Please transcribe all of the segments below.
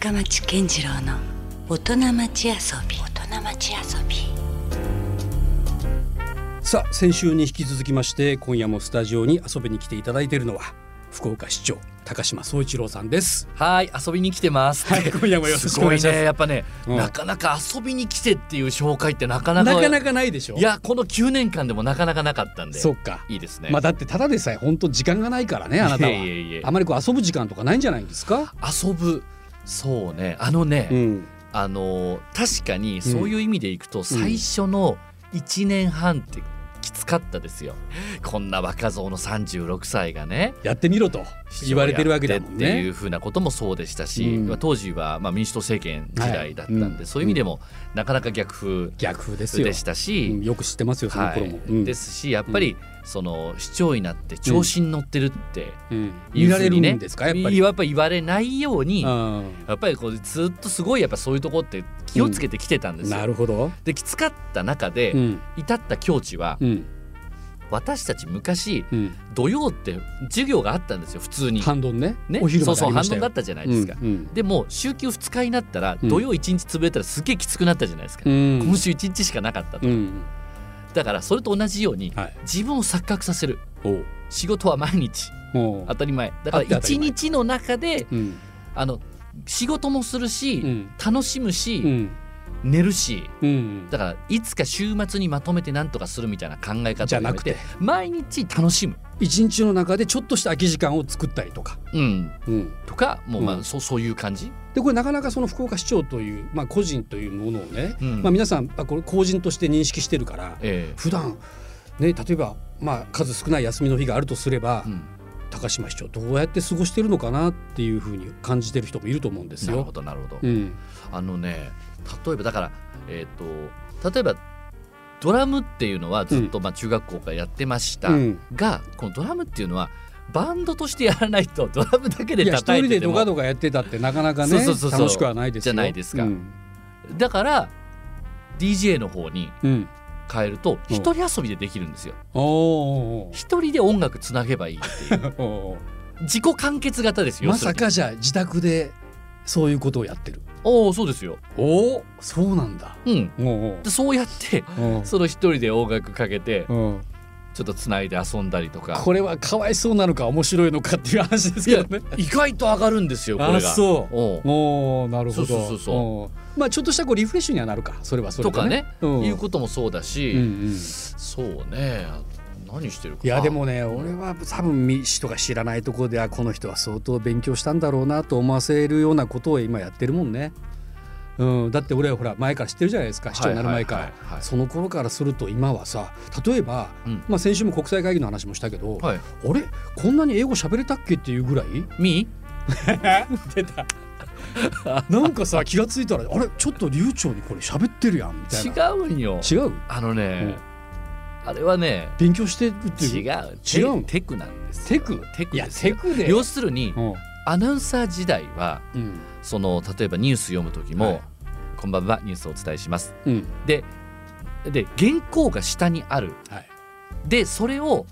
深町健次郎の大人町遊び。大人町遊び。さあ先週に引き続きまして今夜もスタジオに遊びに来ていただいているのは福岡市長高島総一郎さんです。はい遊びに来てます。はい今夜もよろしすくお願いします。ごいねやっぱね、うん。なかなか遊びに来てっていう紹介ってなかなかなかなかないでしょ。いやこの9年間でもなかなかなかったんでそっか。いいですね。まあだってただでさえ本当時間がないからねあなたは。いえいえいえ。あまりこう遊ぶ時間とかないんじゃないんですか？遊ぶそうね。あのね、うん。あの確かにそういう意味でいくと、最初の1年半ってきつかったですよ。こんな若造の36歳がね。やってみろと言われてるわけだもんっていねうふうなこともそうでしたし、うん。まあ当時はまあ民主党政権時代だったんで、はい。うん。そういう意味でもなかなか逆風逆風ですよ。でしたし、うんよく知ってますよそのは頃も、いうん。ですしやっぱりその市長になって調子に乗ってるってうん。い見られるんですかやっぱり。やっぱり言われないようにうん。やっぱりこうずっとすごいやっぱそういうとこって気をつけてきてたんですよ。なるほど。できつかった中でうん。至った境地はうん私たち昔うん。土曜って授業があったんですよ普通に。半ドンね。ね、お昼そうそう半分だったじゃないですか。うんうん。でも週休2日になったらうん。土曜1日潰れたらすげえきつくなったじゃないですか、うん。今週1日しかなかったと、うん。だからそれと同じようにはい。自分を錯覚させる。仕事は毎日。当たり前。だから1あって当たり前。日の中でうん。あの仕事もするし、うん。楽しむし、うん寝るしうん。だからいつか週末にまとめて何とかするみたいな考え方じゃなくて。毎日楽しむ、一日の中でちょっとした空き時間を作ったりとか、うん、うん、とかもうまあ、うん。そうそういう感じ、でこれなかなかその福岡市長という、まあ、個人というものをね、うん。まあ、皆さんあこれ公人として認識してるからえ普段ね例えば、まあ、数少ない休みの日があるとすれば、えうん高島市長どうやって過ごしてるのかなっていうふうに感じてる人もいると思うんですよ。なるほ。どなるほど、うん。あのね例えばだからえっ、と例えばドラムっていうのはずっとまあ中学校からやってました、うん。がこのドラムっていうのはバンドとしてやらないとドラムだけで叩いてても。でドカドカやってたってなかなかねそうそうそう楽しくはないですよ。じゃないですか。うん。だから DJ の方にうん、変えると一人遊びでできるんですよ。一人で音楽つなげばいいっていう。自己完結型ですよまさかじゃあ自宅でそういうことをやってる。おおそうですよ。おおそうなんだ。うん。おうでそうやっておうおうその一人で音楽かけておうちょっとつないで遊んだりとか。これはかわいそうなのか面白いのかっていう話ですけどね。意外と上がるんですよこれが。あそう。おう。おおなるほど。そうそうそうまあちょっとしたこうリフレッシュにはなるか。それはそれでとかね、うん。いうこともそうだし、うんうん。そうね。何してるか。いやでもね俺は多分人が知らないところではこの人は相当勉強したんだろうなと思わせるようなことを今やってるもんね。うん、だって俺はほら前から知ってるじゃないですか市長になる前から、その頃からすると今はさ例えば、うん。まあ、先週も国際会議の話もしたけど、はい。あれ？こんなに英語喋れたっけっていうぐらい？み？出た。なんかさ 気がついたらあれ？ちょっと流暢にこれ喋ってるやんみたいな。違うんよ。違う？あのね、あれはね勉強してるっていう？違う。違うの？テテクなんですよ。テク？テクですよ。テクで。要するにうん。アナウンサー時代はうん。その例えばニュース読む時も、はいこんばんは。ニュースをお伝えします。うん。でで原稿が下にある。はい。でそれを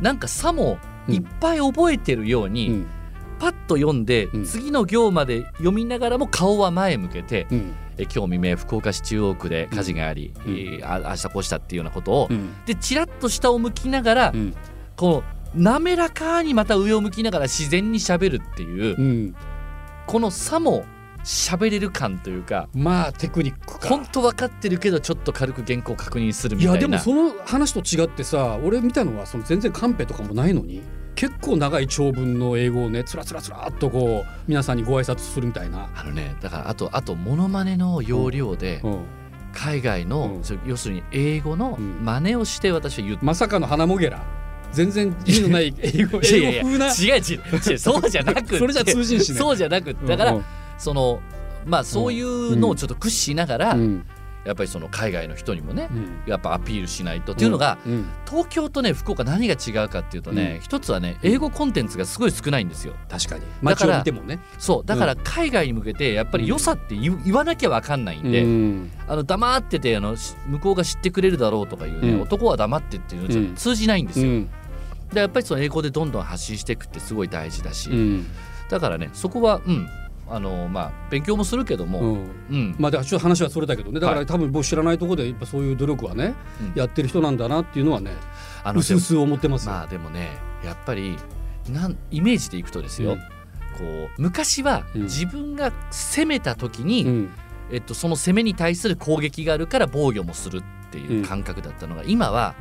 なんかさもいっぱい覚えてるように、うん。パッと読んで、うん。次の行まで読みながらも顔は前向けて、うん。え今日未明福岡市中央区で火事があり、うん。えーあ明日こうしたっていうようなことを、うん。でチラッと下を向きながら、うん。こう滑らかにまた上を向きながら自然にしゃべるっていう、うん。このさも喋れる感というかまあテクニックか。本当分かってるけどちょっと軽く原稿確認するみいたいな。やでもその話と違ってさ俺見たのはその全然カンペとかもないのに結構長い長文の英語をねつらつらつらっとこう皆さんにご挨拶するみたいな、あのねだからあとあとモノマネの要領でうん、海外の、うん。要するに英語のうん。真似をして私は言ってまさかの花もげら。全然意味のない英語いやいや英語風な。違う違う違うそうじゃなくて。それじゃ通じんしね。そうじゃなくて。だから、うんそのまあそういうのをちょっと駆使しながら、うん。やっぱりその海外の人にもねうん。やっぱアピールしないと。っていうのが、うん。東京とね福岡何が違うかっていうとね、一つはね英語コンテンツがすごい少ないんですよ。確かに。だ街からそうだから海外に向けてやっぱり良さって言,、言わなきゃ分かんないんで、うん。あの黙っててあのし向こうが知ってくれるだろうとかいうね、うん。男は黙ってっていうのじゃうん。通じないんですよ、うん。でやっぱりその英語でどんどん発信していくってすごい大事だし、うん。だからねそこはうんあのまあ勉強もするけども、うん。うん。まあ、ちょっと話はそれだけどね。だかはい。ら多分僕知らないところでやっぱそういう努力はね、うん。やってる人なんだなっていうのはねあのうすうす思ってますよ。まあでもねやっぱりなんイメージでいくとですよ、こう昔はうん。自分が攻めた時に、うん。えっと、その攻めに対する攻撃があるから防御もするっていう感覚だったのが、今は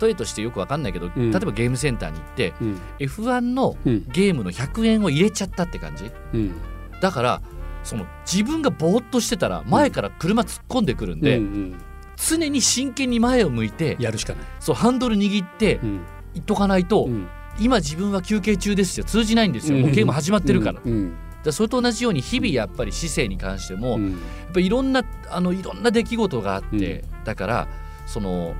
例えとしてよくわかんないけど、うん。例えばゲームセンターに行ってうん。F1 のうん。ゲームの100円を入れちゃったって感じ。うんだからその自分がぼーっとしてたら前から車突っ込んでくるんで、うんうん。常に真剣に前を向いてやるしかない。そうハンドル握ってうん。いっとかないと、うん。今自分は休憩中ですよ。通じないんですよ、うん。もうゲーム始まってるから,、だかうん。らそれと同じように日々やっぱり姿勢に関しても、うん。やっぱりいろんなあのいろんな出来事があって、だからその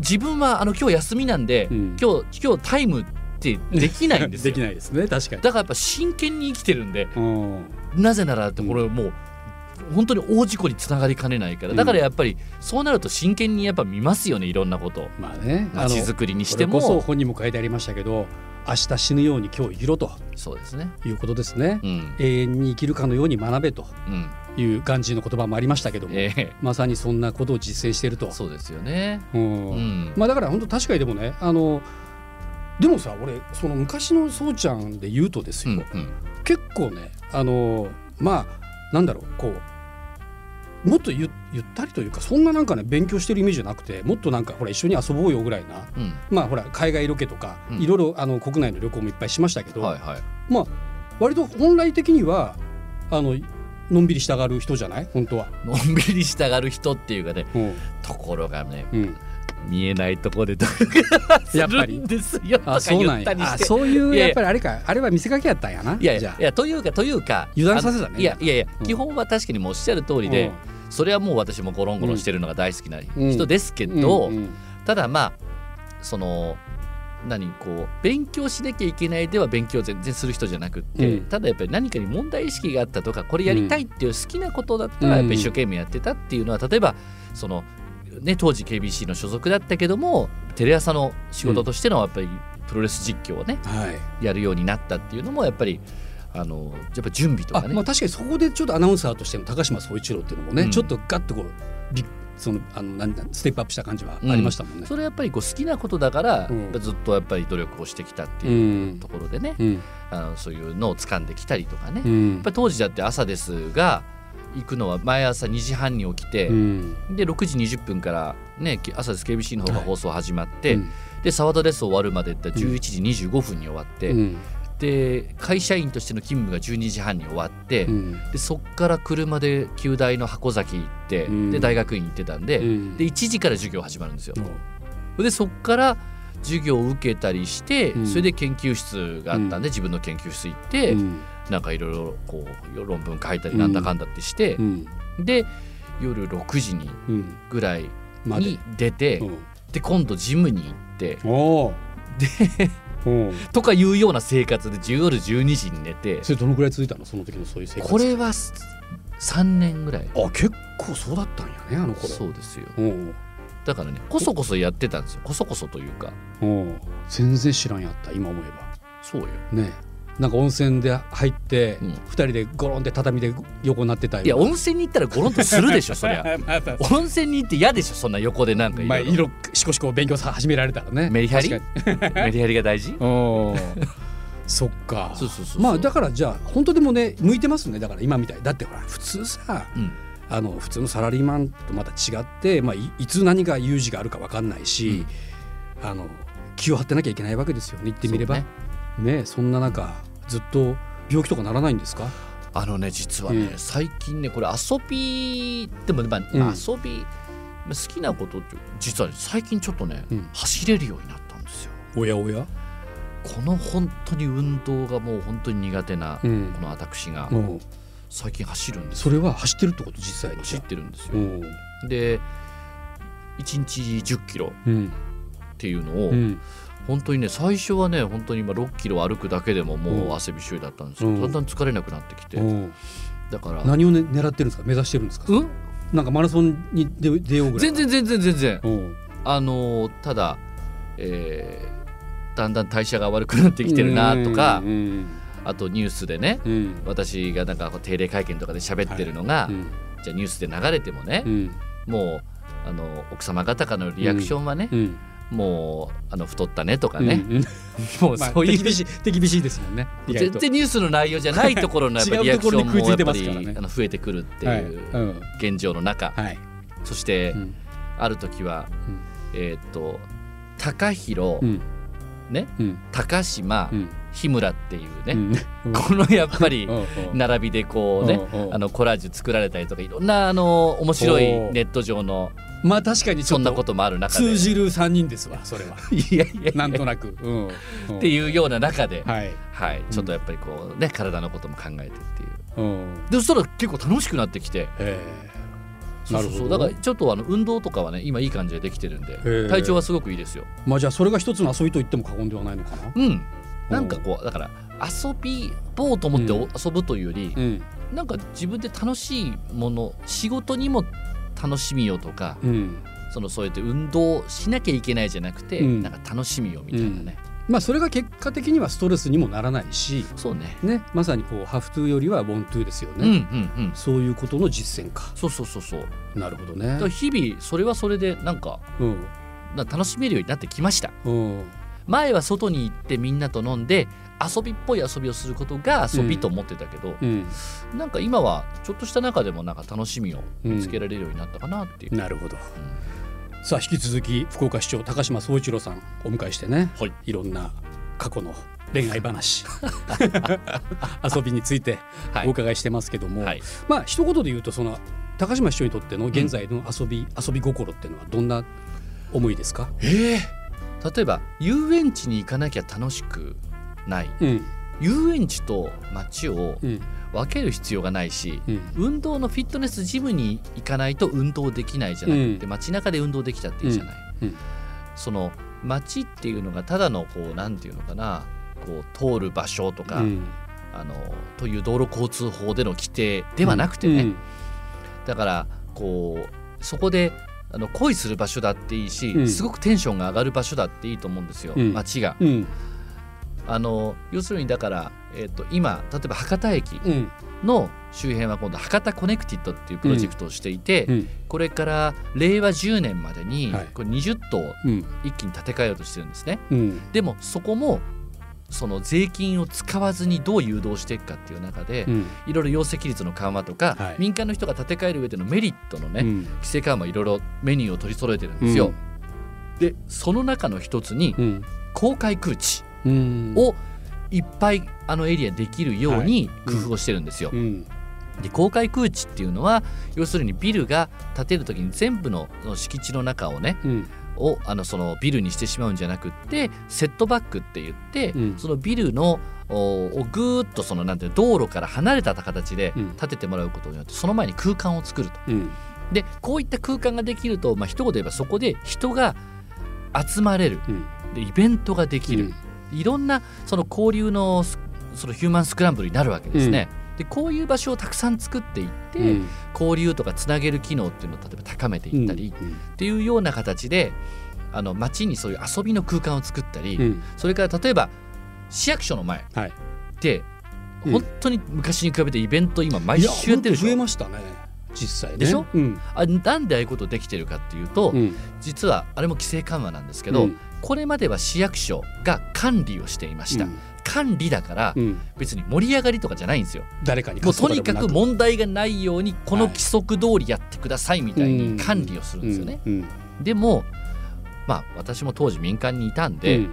自分はあの今日休みなんで、うん。今日今日タイムってできないんです でよきないですね確かに。だからやっぱ真剣に生きてるんでうん。なぜならってこれもう、本当に大事故につながりかねないから。だからやっぱりそうなると真剣にやっぱ見ますよねいろんなこと。まあねあの街づくりにしてこれこそも本にも書いてありましたけど明日死ぬように今日生きろと。そうですね。いうことですね。うん。永遠に生きるかのように学べと。うん。いうガンジーの言葉もありましたけども、ええ。まさにそんなことを実践していると。そうですよね。うん。うん。まあだから本当確かにでもねあのでもさ俺その昔のそうちゃんで言うとですよ、うんうん。結構ねあのまあなんだろうこうもっとゆゆったりというかそんななんかね勉強してるイメージじゃなくてもっとなんかほら一緒に遊ぼうよぐらいな。うん。まあほら海外ロケとか、うん。いろいろあの国内の旅行もいっぱいしましたけど、はいはい。まあ割と本来的にはあののんびりしたがる人じゃない？本当は。のんびりしたがる人っていうかねうん。ところがねうん、見えないところで努やっぱりですよ。とあかそうなんや。言ったりして。あそういういやっぱりあれかあれは見せかけやったんやな。いやいやいやというかというか油断させたね。いやいやいや、うん。基本は確かにもうおっしゃる通りで、それはもう私もゴロンゴロンしてるのが大好きな人ですけうんど、うんうん。ただまあその何こう勉強しなきゃいけないでは勉強全然する人じゃなくって、うん。ただやっぱり何かに問題意識があったとかこれやりたいっていう好きなことだったらやっぱり一生懸命やってたっていうのは例えばその、ね、当時 KBC の所属だったけどもテレ朝の仕事としてのやっぱりプロレス実況をねはい。やるようになったっていうのもやっぱりあのやっぱ準備とかね。あまあ確かにそこでちょっとアナウンサーとしての高島総一郎っていうのもね、うん。ちょっとガッとこうびそのあのなんステップアップした感じはありましたもんね。それはやっぱりこう好きなことだから、うん。ずっとやっぱり努力をしてきたってういうん。ところでね、うん。あのそういうのを掴んできたりとかね、やっうんぱり当時だって朝ですが行くのは毎朝2時半に起きて、うん。で6時20分からね朝です。KBC の方が放送始まって、うん。で沢田です。終わるまでって11時25分に終わって、うん。で会社員としての勤務が12時半に終わって、うん。でそっから車で旧大の箱崎行って、うん。で大学院行ってたんで,、うん。で1時から授業始まるんですよ。でそっから授業を受けたりして、うん。それで研究室があったんで、自分の研究室行って、うんなんかいろいろこう論文書いたりなんだかんだってしてう、ん。で夜6時にうん。ぐらいに出て、うん。で今度ジムに行ってで とかいうような生活で夜12時に寝てそれどのくらい続いたの？その時のそういう生活。これは3年ぐらい。あ結構そうだったんやねあの頃。そうですよ。だからねこそこそやってたんですよ。こそこそというか。全然知らんやった今思えば。そうよ。ねなんか温泉で入ってうん。二、人でゴロンって畳で横になってたよいや温泉に行ったらゴロンとするでしょそりゃ。温泉に行って嫌でしょそんな横でなんかいまあろ色しこしこ勉強さ始められたらね。メリハリ。メリハリが大事？そっか。そうそうそうまあだからじゃあ本当でもね向いてますねだから今みたい。だってほら普通さうん。あの普通のサラリーマンとまた違って、まあ、いいつ何が有事があるか分かんないし、あの気を張ってなきゃいけないわけですよね言ってみれば。そうねそんな中ずっと病気とかならないんですか？あのね実はね、うん。最近ねこれ遊びでも、まあうん。遊び好きなことって実はね最近ちょっとね、うん。走れるようになったんですよ。おやおや、この本当に運動がもう本当に苦手な、うん。この私が最近走るんですそれは走ってるってこと実際に走ってるんですよ。う。んで1日1 0キロうん。っていうのを、うん本当にね最初はね本当に今6キロ歩くだけでももううん。汗びっしょりだったんですよ、うん。だんだん疲れなくなってきて、うん。だから。何を、ね、狙ってるんですか？目指してるんですか、うん？なんかマラソンに出出ようぐらい全然全然全然。うん。あのーただ、えーだんだん代謝が悪くなってきてるなとかあとニュースでねうん。私がなんか定例会見とかで喋ってるのが、うん。じゃあニュースで流れてもねう、ん。もうあの奥様方からのリアクションはね、うんもうあの太ったねとかね、うんうん。もうまあそういう、手厳しい手厳しいですもんね全と。然ニュースの内容じゃないところのやっぱ リアクションもやっぱますからね。りあの増えてくるってはい。いううん。現状の中、はい。そして、うん。ある時は、うん。えーっと高弘、うん。ね？うん。高島、うん。日村っていうね、うん。このやっぱりうんうん。並びでこうねうんうん。あのコラージュ作られたりとかいろんなあの面白いネット上のまあ確かにそんなことともある中で。通じる三人ですわそれは。いやいやなんとなく。うん。うん。っていうような中で、はい。はい、ちょっとやっぱりこうね体のことも考えてっていう。うん。でそしたら結構楽しくなってきて。ええ。そうそうそう。だからちょっとあの運動とかはね今いい感じでできてるんでえ。体調はすごくいいですよ。まあじゃあそれが一つの遊びと言っても過言ではないのかな。うん。なんかこうだから遊びぼうと思っておうん。遊ぶというより、うん。なんか自分で楽しいもの仕事にも楽しみよとかうん。そのそうやって運動しなきゃいけないじゃなくて、うん。なんか楽しみよみたいなね、まあそれが結果的にはストレスにもならないしそうね。ねまさにこうハフトゥーよりはウォントゥーですようんうんねうん。そういうことの実践か。そうそうそうそう。なるほどね。日々それはそれでなんかうん。なんか楽しめるようになってきました。うん前は外に行ってみんなと飲んで遊びっぽい遊びをすることが遊びと思ってたけど、うん。なんか今はちょっとした中でもなんか楽しみを見つけられるようになったかなっていう、なるほど。さあ引き続き福岡市長高島総一郎さんお迎えしてね、はい。いろんな過去の恋愛話 遊びについてはい。お伺いしてますけども、はい。まあ一言で言うとその高島市長にとっての現在の遊び、遊び心っていうのはどんな思いですか、ええ例えば遊園地に行かなきゃ楽しくない。うん。遊園地と街をうん。分ける必要がないし、うん。運動のフィットネスジムに行かないと運動できないじゃなくて、うん。街中で運動できたっていいじゃない、その街っていうのがただのこうなんていうのかな。こう通る場所とか、うん。あのという道路交通法での規定ではなくてね、うん。だからこうそこであの恋する場所だっていいし、うん。すごくテンションが上がる場所だっていいと思うんですよ、うん。街が。うん。あの要するにだから、えー、と今例えば博多駅うん。の周辺は今度博多コネクティッドっていうプロジェクトをしていて、うん。これから令和10年までにはい。これ20棟うん。一気に建て替えようとしてるんですね。うん。でもそこもその税金を使わずにどう誘導していくかっていう中で、うん。いろいろ容積率の緩和とか、はい。民間の人が建て替える上でのメリットのね、うん。規制緩和いろいろメニューを取り揃えてるんですよ。でその中の一つにうん。公開空地うん。をいっぱいあのエリアできるように工夫をしてるんですよ。うん。で公開空地っていうのは要するにビルが建てる時に全部の敷地の中をねうんをあのそのビルにしてしまうんじゃなくってセットバックって言って、うん。そのビルのおをぐーっとそのなんていうの道路から離れた形でうん。建ててもらうことによってその前に空間を作ると。うん。でこういった空間ができると、まあ一言で言えばそこで人が集まれる。うん。でイベントができる、いろんなその交流のスそのヒューマンスクランブルになるわけですね。でこういう場所をたくさん作っていって、うん。交流とかつなげる機能っていうのを例えば高めていったり、うんっていうような形であの街にそういう遊びの空間を作ったり、うん。それから例えば市役所の前はい。って、うん。本当に昔に比べてイベント今毎週やってるでしいや本当増えょましたね実際ね。でしょ？うん。あなんでああいうことできてるかっていうと、うん。実はあれも規制緩和なんですけど、うん。これまでは市役所が管理をしていました、うん管理だからうん。別に盛り上がりとかじゃないんですよ。誰かにもうとにかく問題がないようにこの規則通りやってくださいみたいうん。に管理をするんですよね、うん。でもまあ私も当時民間にいたんうん。で、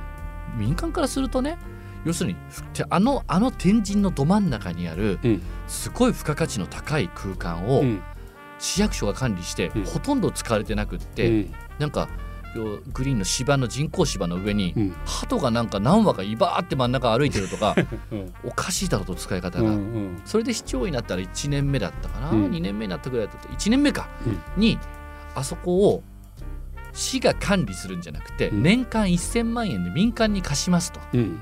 民間からするとね要するにてあのあの天神のど真ん中にあるうん。すごい付加価値の高い空間をうん。市役所が管理してうん。ほとんど使われてなくって、うん。なんかよグリーンの芝の人工芝の上にうん。鳩がなんか何羽かいばーって真ん中歩いてるとか うん。おかしいだろうと使い方うんうが。ん。それで市長になったら1年目だったかな、うん。2年目になったぐらいだった1年目か、うん。にあそこを市が管理するんじゃなくて、うん。年間1000万円で民間に貸しますと。うん。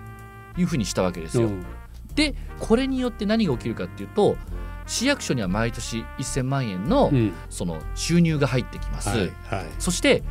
いうふうにしたわけですよ。うん。でこれによって何が起きるかっていうと市役所には毎年1000万円のうん。その収入が入ってきます。はいはい。そして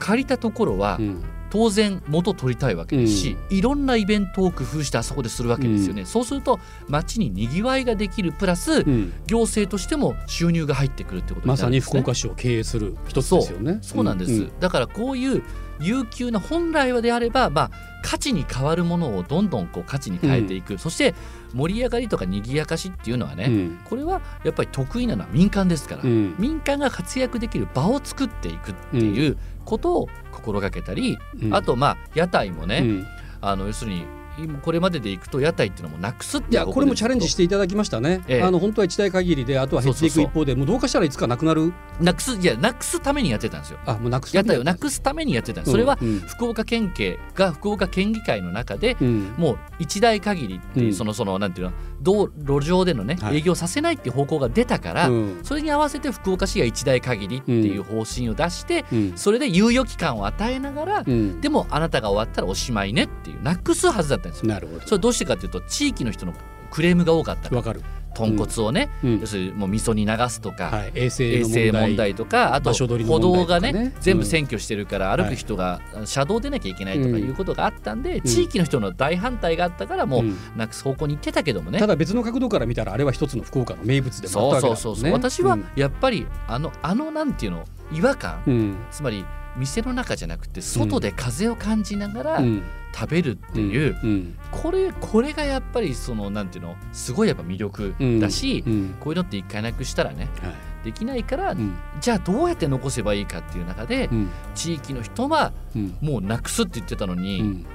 借りたところはうん。当然元取りたいわけですし、いろんなイベントを工夫してあそこでするわけですよね、そうすると街ににぎわいができるプラス、うん。行政としても収入が入ってくるってことになまさにるんですね。福岡市を経営する一つですよね。そうなんです、ん。だからこういう悠久な本来はであれば、まあ、価値に変わるものをどんどんこう価値に変えていく、そして盛り上がりとか賑やかしっていうのはね、うん。これはやっぱり得意なのは民間ですから、うん。民間が活躍できる場を作っていくっていうことを心がけたり、うん。あとまあ屋台もね、うん。あの要するに今これまででいくと屋台っていうのもなくすっていやこれもチャレンジしてていただきましたね、ええ。あの本当は一代限りであとは減っていく一方でもうどうかしたらいつかなくなる。なくすいやなくすためにやってたんですよ。あもうなくす屋台をなくすためにやってたんです。それはうん。福岡県警が福岡県議会の中でうん。もう一代限りっていう、うん。そのそのなんていうの道路上でのね、はい。営業させないっていう方向が出たから、うん。それに合わせて福岡市が一代限りっていう方針を出して、うん。それで猶予期間を与えながら、うん。でもあなたが終わったらおしまいねっていうなくすはずだったんですよ。なるほど。それはどうしてかっていうと地域の人のクレームが多かったから。わかる、豚骨をね、うん。要するにもう味噌に流すとか、はい、衛生問題。生問題とかあと歩道がねね全部うん占拠してるから歩く人が車道出なきゃいけないとかいうことがあったんで、地域の人の大反対があったからもうなくす方向に行ってたけどもね、ただ別の角度から見たらあれは一つの福岡の名物でもあったそうわけだもんね。そうそうそう、私はやっぱりあのあのなんていうの違和感、うん。うんつまり店の中じゃなくて外で風を感じながらうん。食べるっていう、うん。これこれがやっぱりそのなんていうのすごいやっぱ魅力だし、うん。こういうのって一回なくしたらねはい。できないから、うん。じゃあどうやって残せばいいかっていう中で、うん。地域の人はうん。もうなくすって言ってたのうに、ん。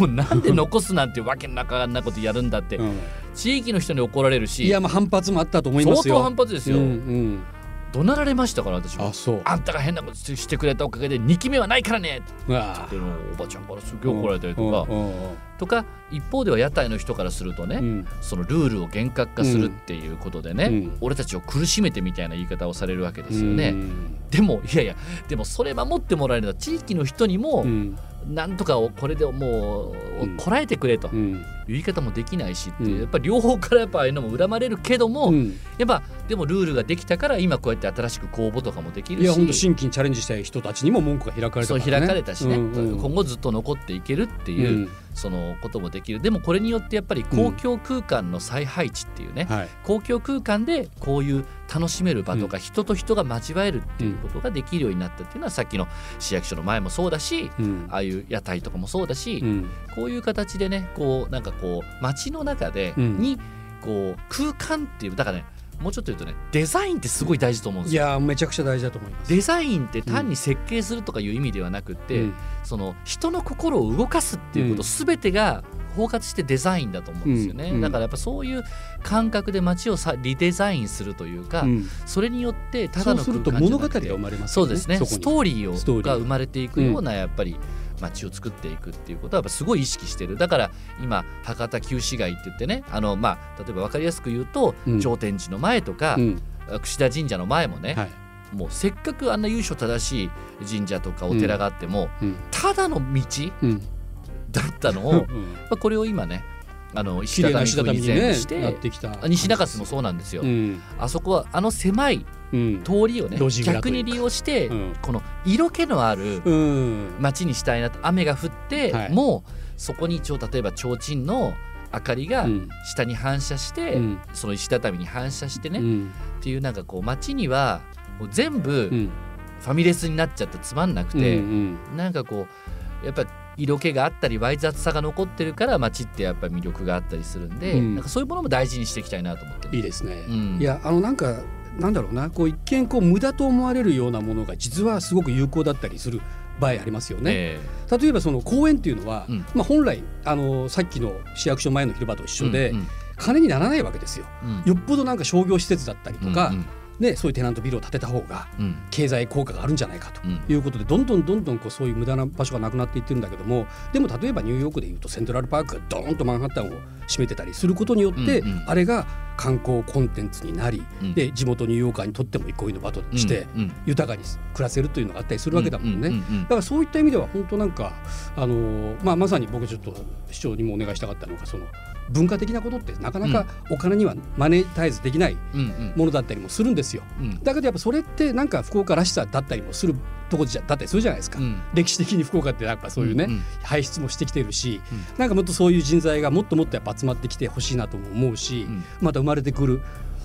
もうなんで残すなんてわけのわかんないことやるんだって、うん。地域の人に怒られるしいやまあ反発もあったと思いますよ。相当反発ですよ、うんうん怒鳴られましたから私も。あそう。あんたが変なことしてくれたおかげで2期目はないからね。っておばちゃんからすげえ怒られたりとか、うんとか一方では屋台の人からするとね、うん。そのルールを厳格化するっていうことでね、うん。俺たちを苦しめてみたいな言い方をされるわけですよね。うん。でもいやいやでもそれ守ってもらえるのは地域の人にもうん。なんとかをこれでもううん。こらえてくれと言い方もできないしってやっぱり両方からやっぱああいうのも恨まれるけども、うん。やっぱでもルールができたから今こうやって新しく公募とかもできるいや本当し。新規にチャレンジしたい人たちにも文句が開かれたそうからね。開かれたしね、うんうん。今後ずっと残っていけるっていう、うん。そのこともできる。でもこれによってやっぱり公共空間の再配置っていうね、はい。公共空間でこういう楽しめる場とか、人と人が交わえるっていうことができるようになったっていうのはさっきの市役所の前もそうだしうん。ああいう屋台とかもそうだし、うん。こういう形でねこうなんかこう街の中でうん。にこう空間っていうだからねもうちょっと言うとねデザインってすごい大事と思うんでいすよ。やめちゃくちゃ大事だと思います。デザインって単に設計するとかいう意味ではなくって、うん。その人の心を動かすっていうこと全てが包括してデザインだと思うんですよね、うん。だからやっぱそういう感覚で街をさリデザインするというか、うん。それによってただのそうすると空間じゃなくて物語が生まれますよねそうですね。ストーリーをストーリーが生まれていくようなやっぱり街を作っていくっていうことはやっぱすごい意識してる。だから今博多旧市街って言ってねあのまあ例えば分かりやすく言うと、うん。上天寺の前とか、うん。櫛田神社の前もね、はい。もうせっかくあんな由緒正しい神社とかお寺があっても、うん。ただの道うん。だったのを、うん。まあこれを今ねあの石畳風にして、なってきた。あ西中洲もそうなんですよ、うん。あそこはあの狭いうん通りをね逆に利用して、うん。この色気のあるうん。街にしたいなと雨が降って、はい。もうそこに一応例えば提灯の明かりがうん。下に反射して、うん。その石畳に反射してね、っうん。ていうなんかこう街にはもう全部うん。ファミレスになっちゃってつまんなくうんて、うん。なんかこうやっぱ色気があったりわい雑さが残ってるから街ってやっぱり魅力があったりするんで、うん。なんかそういうものも大事にしていきたいなと思ってる。いいですね、うん。いやあのなんかなんだろうなこう一見こう無駄と思われるようなものが実はすごく有効だったりする場合ありますよね。え例えばその公園っていうのは、うん。まあ、本来あのさっきの市役所前の広場と一え緒で、うん金にならないわけですよ。うん。よっぽどなんか商業施設だったりとか、うんね、そういうテナントビルを建てた方がうん。経済効果があるんじゃないかとうん。いうことでどんどんどんどんこうそういう無駄な場所がなくなっていってるんだけどもでも例えばニューヨークでいうとセントラルパークがドーンとマンハッタンを占めてたりすることによって、あれが観光コンテンツになり、うん。で地元ニューヨーカーにとっても憩いの場としてうん豊かに暮らせるというのがあったりするわけだもんね。だからそういった意味では本当なんかあのーまあまさに僕ちょっと市長にもお願いしたかったのがその文化的なことってなかなかお金にはマネタイズできないうんうん。ものだったりもするんですよ。うん。だけどやっぱそれってなんか福岡らしさだったりもするとこじゃだったりするじゃないですか。うん。歴史的に福岡ってやっぱそういうね、んん。輩出もしてきてるし、うん。なんかもっとそういう人材がもっともっとやっぱ集まってきてほしいなとも思うし、うん。また生まれてくる、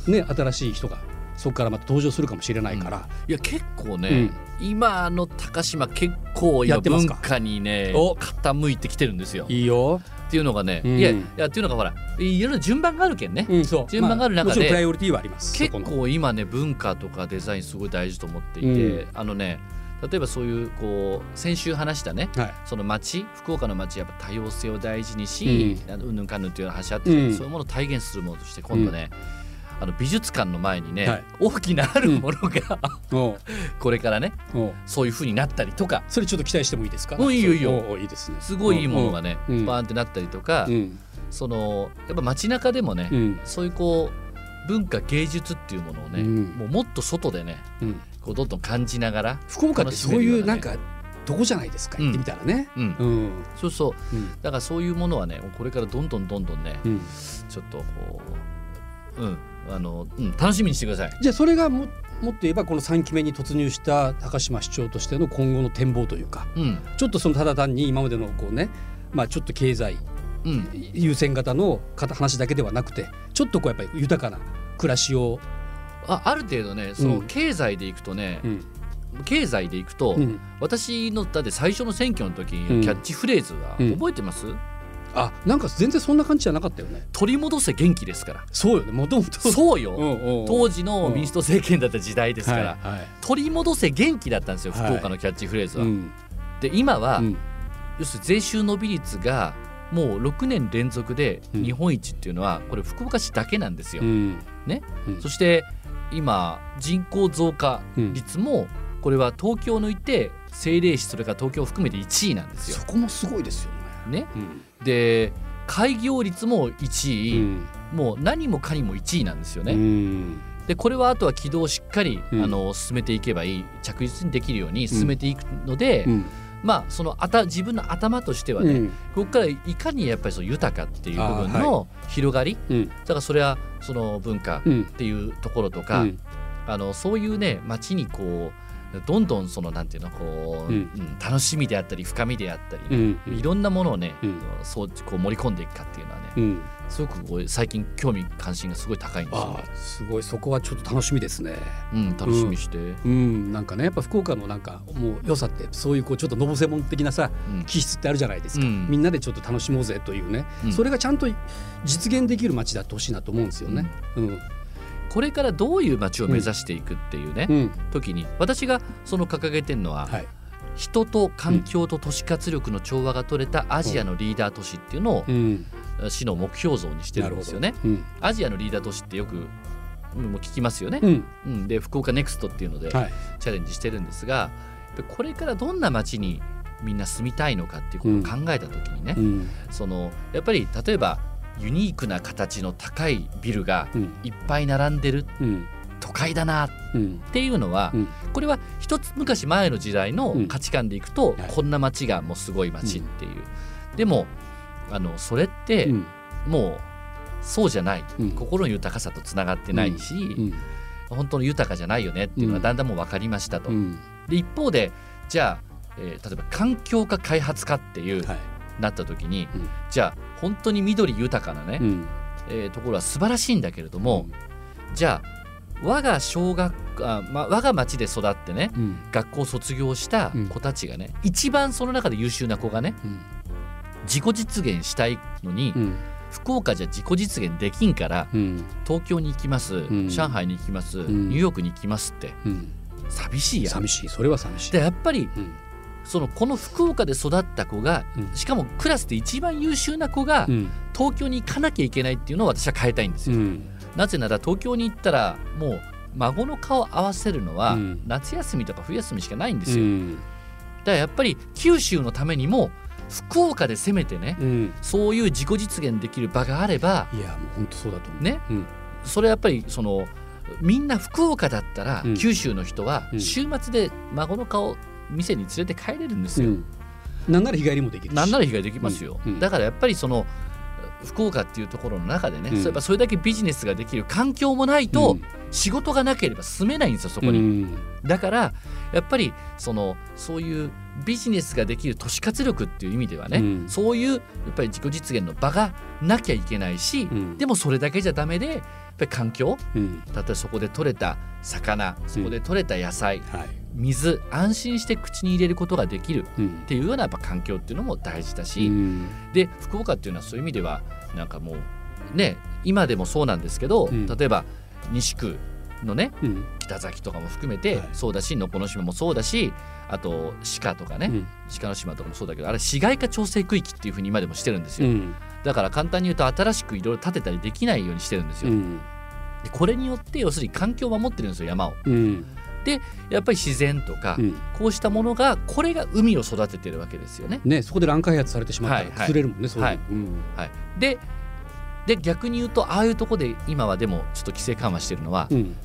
ね、新しい人がそこからまた登場するかもしれないから、いや結構ね、今の高島結構やってますか？化にねお。傾いてきてるんですよ。いいよ、っていうのがね、うん。いやいやっていうのがほらいろいろ順番があるけんね、順番がある中でまもちろんプライオリティはあります。結構今ね文化とかデザインすごい大事と思っていて、うん。あのね例えばそういうこう先週話したねはい。その街福岡の街やっぱ多様性を大事にし、あのうんぬんかんぬんっていう話あって、うん。そういうものを体現するものとして今度ね、あの美術館の前にね、はい。大きなあるものが、これからねそういう風になったりとか。それちょっと期待してもいいですか？うんいいよいいよ。いいですね。すごいいいものがね、うん。バーンってなったりとか、うん。そのやっぱ街中でもね、うん。そういうこう文化芸術っていうものをね、うん。もうもっと外でねうん。こうどんどん感じながら、福岡ってそういうなんかどこじゃないですか？うん。行ってみたらね。うん、うん。そうそう。うん。だからそういうものはねこれからどんどんどんどんね、うん。ちょっとこううんあの、うん、楽しみにしてください。じゃあそれがももっと言えばこの3期目に突入した高島市長としての今後の展望というかうん。ちょっとそのただ単に今までのこうねまあちょっと経済うん。優先型の方話だけではなくてちょっとこうやっぱり豊かな暮らしを、あある程度ねそうのん。経済でいくとね、うん。経済でいくと、うん。私のだって最初の選挙の時、うん。キャッチフレーズはうん。覚えてます、あなんか全然そんな感じじゃなかったよね。取り戻せ元気ですから。そうよね。もともとそうよ、うんうん当時の民主党政権だった時代ですから、はいはい取り戻せ元気だったんですよはい。福岡のキャッチフレーズは。うん。で今は、うん。要するに税収伸び率がもう6年連続でうん。日本一っていうのはこれ福岡市だけなんですよ。うん。ね。うん。そして今人口増加率もこれは東京抜いて政令市それから東京を含めて1位なんですよ。そ。こもすごいですよね。ね、うんで開業率も1位、うん。もう何もかにも1位なんですよね。うん。でこれはあとは軌道をしっかり、うん。あの進めていけばいい。着実にできるように進めていくので、うん。まあそのあた自分の頭としてはね、うん。ここからいかにやっぱりその豊かっていう部分の広がり、うん。だからそれはその文化っうん。ていうところとか、うん。あのそういうね街にこうどんどんそのなんていうのこう、うん。うん楽しみであったり深みであったりうね、ん。いろんなものをね、うん。そうこう盛り込んでいくかっていうのはね、うん。すごく最近興味関心がすごい高いんですよね。すごいそこはちょっと楽しみですね。うん、楽しみにして、うん。なんかねやっぱ福岡のなんかもう良さってそういうこうちょっとのぼせもん的なさうん。気質ってあるじゃないですか、うん。みんなでちょっと楽しもうぜというね、うん。それがちゃんと実現できる街だってほしいなと思うんですよね。うんこれからどういう街を目指していくっていうね、うん。時に私がその掲げてるのは、はい。人と環境と都市活力の調和が取れたアジアのリーダー都市っていうのをうん。市の目標像にしてるんですよね。うん。アジアのリーダー都市ってよくうんもう聞きますよね。うん。うん、で福岡ネクストっていうのではい。チャレンジしてるんですが、やっぱりこれからどんな街にみんな住みたいのかっていうことを考えた時にね、うん。そのやっぱり例えばユニークな形の高いビルがうん。いっぱい並んでる。うん。都会だな。っうん。ていうのは、うん。これは一つ昔前の時代のうん。価値観でいくと、はい。こんな街がもうすごい街っていう、でもあのそれってうん。もうそうじゃない、うん。心の豊かさとつながってないし、うん。本当の豊かじゃないよねっていうのはうん。だんだんもう分かりましたと。うん。で一方でじゃあ、えー例えば環境か開発かっていう、はい。なった時に、うん。じゃあ本当に緑豊かなね、うん。えーところは素晴らしいんだけれども、じゃあ我が小学あ、まあ、我が町で育ってねうん。学校を卒業したうん。子たちがね、一番その中で優秀な子がねうん。自己実現したいのに、うん。福岡じゃ自己実現できんからうん。東京に行きます、ん。上海に行きます、ん。ニューヨークに行きますって。うん。寂しいやん。寂しい。それは寂しい。でやっぱりうんそのこの福岡で育った子が、うん。しかもクラスで一番優秀な子がうん。東京に行かなきゃいけないっていうのを私は変えたいんですよ。うん。なぜなら東京に行ったらもう孫の顔合わせるのはうん。夏休みとか冬休みしかないんですよ。うん。だからやっぱり九州のためにも福岡でせめてねうん。そういう自己実現できる場があればいやもう本当そうだと思う。ね。うん。それはやっぱりそのみんな福岡だったら、うん。九州の人はうん。週末で孫の顔店に連れて帰れるんですよ。うん。なんなら日帰りもできるし。なんなら日帰りできますよ、だからやっぱりその福岡っていうところの中でね、うん。そういえばそれだけビジネスができる環境もないと、仕事がなければ住めないんですよそこに、うん。だからやっぱりそのそういうビジネスができる都市活力っていう意味ではね、うん。そういうやっぱり自己実現の場がなきゃいけないし、うん。でもそれだけじゃダメでやっぱり環境うん。例えばそこで採れた魚そこで採れた野菜、はい水安心して口に入れることができるうん。っていうようなやっぱ環境っていうのも大事だし、うん。で福岡っていうのはそういう意味ではなんかもうね今でもそうなんですけど、うん。例えば西区のねうん。北崎とかも含めてはい。そうだし能古島もそうだしあと鹿とかね、うん。鹿の島とかもそうだけどあれ市街化調整区域っていうふうに今でもしてるんですよ、うん。だから簡単に言うと新しくいろいろ建てたりできないようにしてるんですよ、うん。でこれによって要するに環境を守ってるんですよ山をうんやっぱり自然とか、うん。こうしたものがこれが海を育ててるわけですよね。ねそこで乱開発されてしまったらはいはい。崩れるもんねそういうの。はい。うん。はい、でで逆に言うとああいうとこで今はでもちょっと規制緩和してるのは、うん。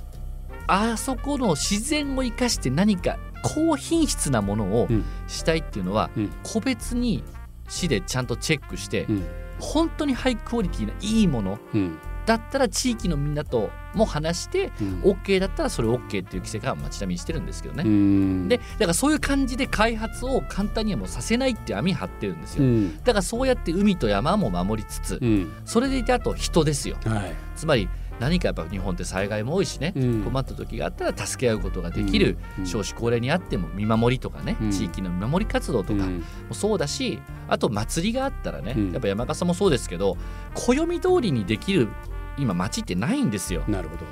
あそこの自然を生かして何か高品質なものをうん。したいっていうのは、うん。個別に市でちゃんとチェックして、うん。本当にハイクオリティないいものうんだったら地域のみんなとも話してうん。OK だったらそれ OK っていう規制緩和はちなみにしてるんですけどね。うん。でだからそういう感じで開発を簡単にはもうさせないって網張ってるんですよ。うん。だからそうやって海と山も守りつつ、うん。それでいてあと人ですよ。はい。つまり何かやっぱ日本って災害も多いしね、うん。困った時があったら助け合うことができる、うん。少子高齢にあっても見守りとかね、うん。地域の見守り活動とかうん。もそうだしあと祭りがあったらね、うん。やっぱ山笠もそうですけど暦通りにできる今町ってないんですよ。なるほど。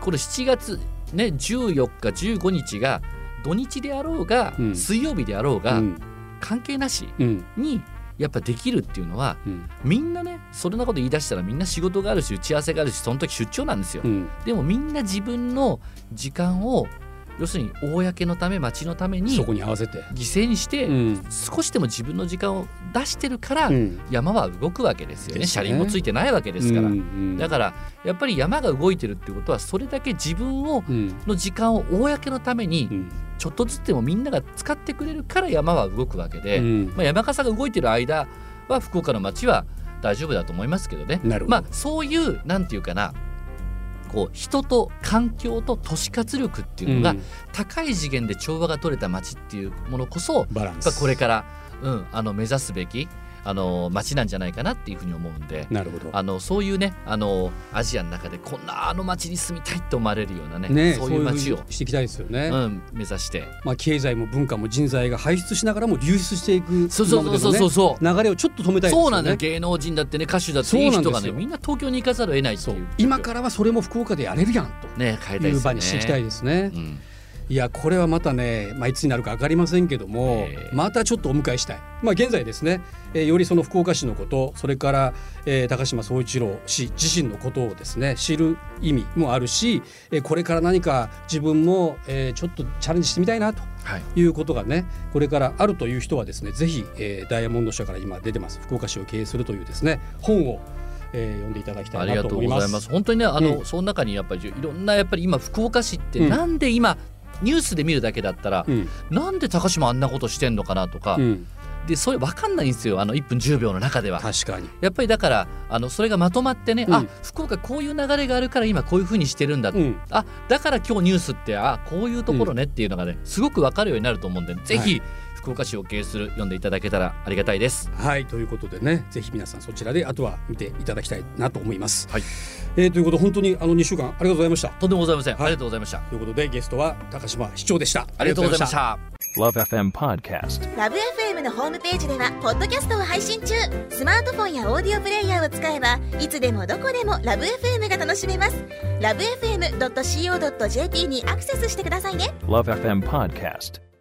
これ7月ね14日15日が土日であろうが、うん。水曜日であろうが、うん。関係なしうん。にやっぱできるっていうのはうん。みんなねそんなこと言い出したらみんな仕事があるし打ち合わせがあるしその時出張なんですよ。うん。でもみんな自分の時間を要するに公のため町のためにそ犠こに合わせて。牲にして、うん。少しでも自分の時間を出してるから、うん。山は動くわけですよね。ね。車輪もついてないわけですから、うんうんだからやっぱり山が動いてるってことはそれだけ自分をうん。の時間を公のためにうん。ちょっとずつでもみんなが使ってくれるから山は動くわけで、うん。まあ、山笠が動いてる間は福岡の町は大丈夫だと思いますけどね。まあそういうなんていうかなこう人と環境と都市活力っていうのがうん。高い次元で調和が取れた街っていうものこそバランやっぱスこれから、うん、あの目指すべきあの街なんじゃないかなっていうふうに思うんで。なるほど。あのそういうねあのアジアの中でこんなあの街に住みたいって思われるようなねねそういう街をしていきたいですよね、うん、目指して。まあ経済も文化も人材が輩出しながらも流出していくそうそうそうそうそう。そう、流れをちょっと止めたいね。そうなんだよ。芸能人だってね歌手だっていい人がねみんな東京に行かざるを得ないってそう。いう。今からはそれも福岡でやれるやんね変えという場たいですよね。にしていきたいですね。うんいやこれはまたね、まあ、いつになるか分かりませんけども、ええ。またちょっとお迎えしたい、まあ、現在ですね、えーよりその福岡市のことそれから、えー高島総一郎氏自身のことをですね知る意味もあるし、えーこれから何か自分も、えーちょっとチャレンジしてみたいなとはい。いうことがねこれからあるという人はですねぜひ、えーダイヤモンド社から今出てます。福岡市を経営するというですね本を、えー読んでいただきたいありがとうなと思います。ございます。本当にね、あの、うんその中にやっぱりいろんなやっぱり今福岡市ってうん。なんで今、ニュースで見るだけだったら、うん。なんで高島あんなことしてんのかなとか、うん、でそれ分かんないんですよあの1分10秒の中では。確かに。やっぱりだからあのそれがまとまってね、うん。あ福岡こういう流れがあるから今こういうふうにしてるんだ、うん。あだから今日ニュースってあこういうところねっていうのがね、すごく分かるようになると思うんでぜひ、福岡市を経営する読んでいただけたらありがたいです。はいということでねぜひ皆さんそちらであとは見ていただきたいなと思います。はいえーということで本当にあの2週間ありがとうございました。とんでもございません、はいありがとうございました。ということでゲストは高島市長でした。ありがとうございました。Love FM Podcast. ラブ f m のホームページではポッドキャストを配信中スマートフォンやオーディオプレイヤーを使えばいつでもどこでもラブ f m が楽しめますラブ FM.co.jp にアクセスしてくださいね Love FM Podcast.